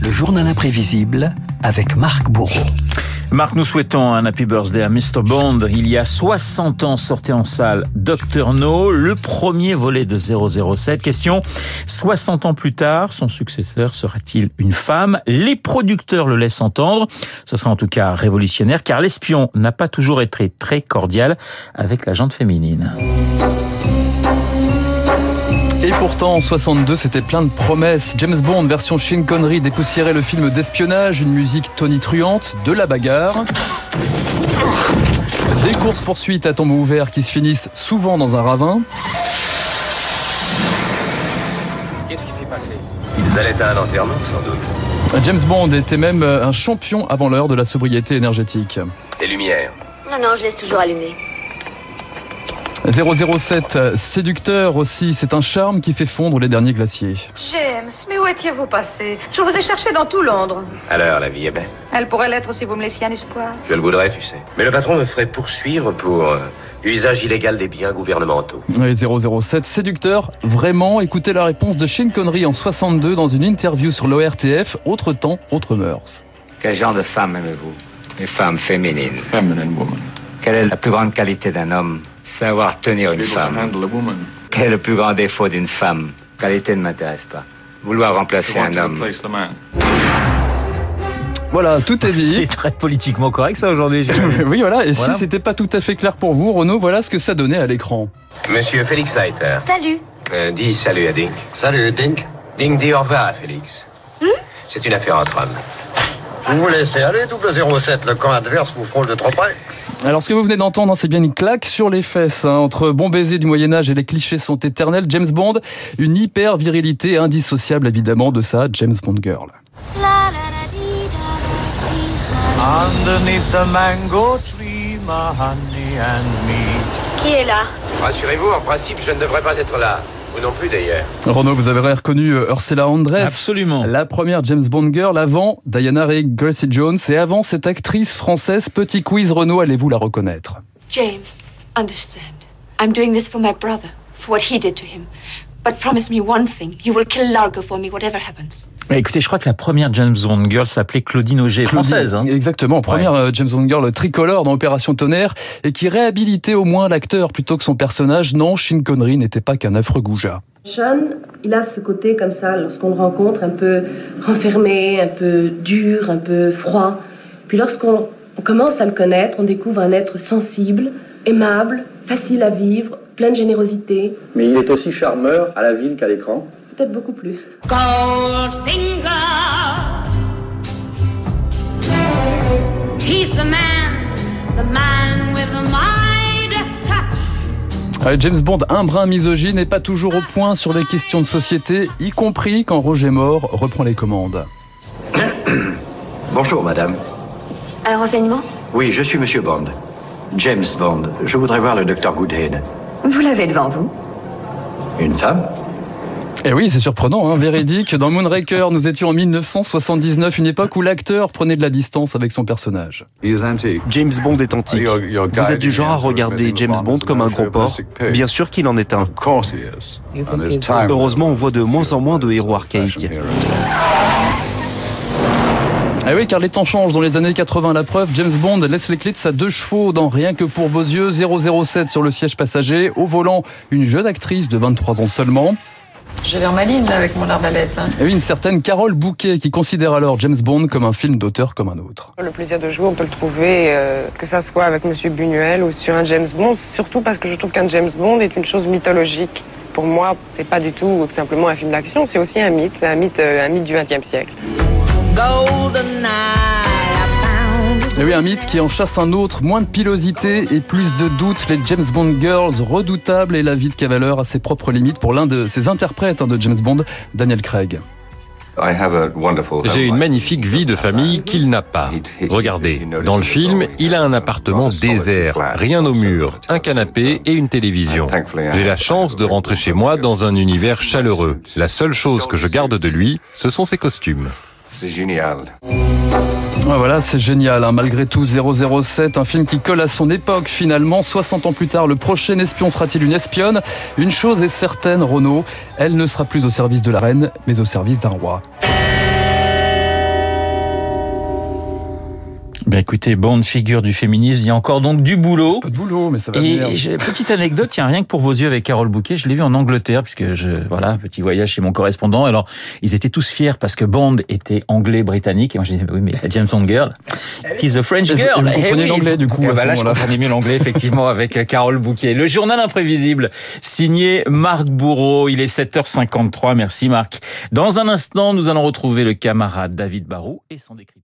Le journal imprévisible avec Marc Bourreau. Marc, nous souhaitons un happy birthday à Mr. Bond. Il y a 60 ans sortait en salle Dr. No, le premier volet de 007. Question, 60 ans plus tard, son successeur sera-t-il une femme? Les producteurs le laissent entendre. Ce sera en tout cas révolutionnaire car l'espion n'a pas toujours été très cordial avec la jante féminine. Et pourtant, en 62, c'était plein de promesses. James Bond, version Sean Connery, dépoussiérait le film d'espionnage, une musique tonitruante, de la bagarre. Des courses-poursuites à tombeau ouvert qui se finissent souvent dans un ravin. Qu'est-ce qui s'est passé? Ils allaient à un enterrement, sans doute. James Bond était même un champion avant l'heure de la sobriété énergétique. Les lumières. Non, non, je laisse toujours allumer. 007, séducteur aussi, c'est un charme qui fait fondre les derniers glaciers. James, mais où étiez-vous passé? Je vous ai cherché dans tout Londres. Alors, la vie est belle. Elle pourrait l'être si vous me laissiez un espoir. Je le voudrais, tu sais. Mais le patron me ferait poursuivre pour euh, usage illégal des biens gouvernementaux. Oui, 007, séducteur, vraiment, écoutez la réponse de Sean Connery en 62 dans une interview sur l'ORTF, autre temps, autre mœurs. Quel genre de femme aimez-vous? Une femme féminine. Feminine woman. Quelle est la plus grande qualité d'un homme? Savoir tenir une femme. Quel est le plus grand défaut d'une femme? Qualité ne m'intéresse pas. Vouloir remplacer un homme. Voilà, tout est dit. C'est très politiquement correct ça aujourd'hui. oui, voilà. Et Voilà. si c'était pas tout à fait clair pour vous, Renaud, voilà ce que ça donnait à l'écran. Monsieur Félix Leiter. Salut. Euh, dis salut à Dink. Salut, Dink. Dink dit au revoir à Félix. C'est une affaire entre hommes. Vous vous laissez aller, double 07, le camp adverse vous frôle de trop près. Alors, ce que vous venez d'entendre, hein, c'est bien une claque sur les fesses. hein. Entre bon baiser du Moyen-Âge et les clichés sont éternels, James Bond, une hyper virilité indissociable évidemment de sa James Bond girl. Underneath the mango tree, my honey and me. Qui est là? Rassurez-vous, en principe, je ne devrais pas être là. Vous non plus, d'ailleurs. Renaud, vous avez reconnu euh, Ursula Andress. Absolument. La première James Bond girl avant Diana Rigg, Gracie Jones et avant cette actrice française. Petit quiz Renaud, allez-vous la reconnaître? James, understand. I'm doing this for my brother, for what he did to him. But promise me one thing. You will kill Largo for me, whatever happens. Écoutez, je crois que la première James Bond girl s'appelait Claudine Auger, française. hein. Exactement, première euh, James Bond girl tricolore dans Opération Tonnerre et qui réhabilitait au moins l'acteur plutôt que son personnage. Non, Sean Connery n'était pas qu'un affreux goujat. Sean, il a ce côté comme ça, lorsqu'on le rencontre, un peu renfermé, un peu dur, un peu froid. Puis lorsqu'on on commence à le connaître, on découvre un être sensible, aimable, facile à vivre, plein de générosité, Mais il est aussi charmeur à la ville qu'à l'écran. peut-être beaucoup plus. Goldfinger. He's the man, the man with the Midas touch. Euh, James Bond, un brin misogyne, n'est pas toujours au point sur les questions de société, y compris quand Roger Moore reprend les commandes. Bonjour, madame. Un renseignement? Oui, je suis monsieur Bond. James Bond. Je voudrais voir le docteur Goodhead. Vous l'avez devant vous. Une femme Eh oui, c'est surprenant, hein, véridique. Dans Moonraker, nous étions en 1979, une époque où l'acteur prenait de la distance avec son personnage. James Bond est antique. Vous êtes du genre à regarder James Bond comme un gros porc Bien sûr qu'il en est un. Heureusement, on voit de moins en moins de héros archaïques. Eh oui, car les temps changent dans les années 80. La preuve, James Bond laisse les clés de sa deux chevaux dans Rien que pour vos yeux, 007 sur le siège passager. Au volant, une jeune actrice de 23 ans seulement. J'ai l'air maline là avec mon arbalète. hein. Et oui, une certaine Carole Bouquet qui considère alors James Bond comme un film d'auteur comme un autre. Le plaisir de jouer, on peut le trouver, euh, que ça soit avec Monsieur Buñuel ou sur un James Bond, surtout parce que je trouve qu'un James Bond est une chose mythologique. Pour moi, c'est pas du tout simplement un film d'action, c'est aussi un mythe, c'est un mythe, euh, un mythe du XXe siècle. Golden Et oui, un mythe qui en chasse un autre, moins de pilosité et plus de doutes. Les James Bond Girls redoutables et la vie de Cavalier à ses propres limites pour l'un de ses interprètes hein, de James Bond, Daniel Craig. J'ai une magnifique vie de famille qu'il n'a pas. Regardez, dans le film, il a un appartement désert, rien au mur, un canapé et une télévision. J'ai la chance de rentrer chez moi dans un univers chaleureux. La seule chose que je garde de lui, ce sont ses costumes. C'est génial. voilà, c'est génial. Hein. Malgré tout, 007, un film qui colle à son époque finalement. 60 ans plus tard, le prochain espion sera-t-il une espionne? Une chose est certaine, Renault, elle ne sera plus au service de la reine, mais au service d'un roi. Ben écoutez, bonne figure du féminisme, il y a encore donc du boulot. Pas de boulot, mais ça va Et, venir. et petite anecdote, tiens, rien que pour vos yeux avec Carole Bouquet, je l'ai vu en Angleterre, puisque je, voilà, petit voyage chez mon correspondant. Alors, ils étaient tous fiers parce que Bond était anglais britannique. Et moi, j'ai dit, oui, mais la James Bond girl, it is a French Et vous- girl. et vous Eh comprenez oui. l'anglais, du coup, Eh à ben là, je comprenais mieux l'anglais, effectivement, avec euh, Carole Bouquet. Le journal imprévisible, signé Marc Bourreau. Il est 7h53. Merci, Marc. Dans un instant, nous allons retrouver le camarade David Barou et son décryptage.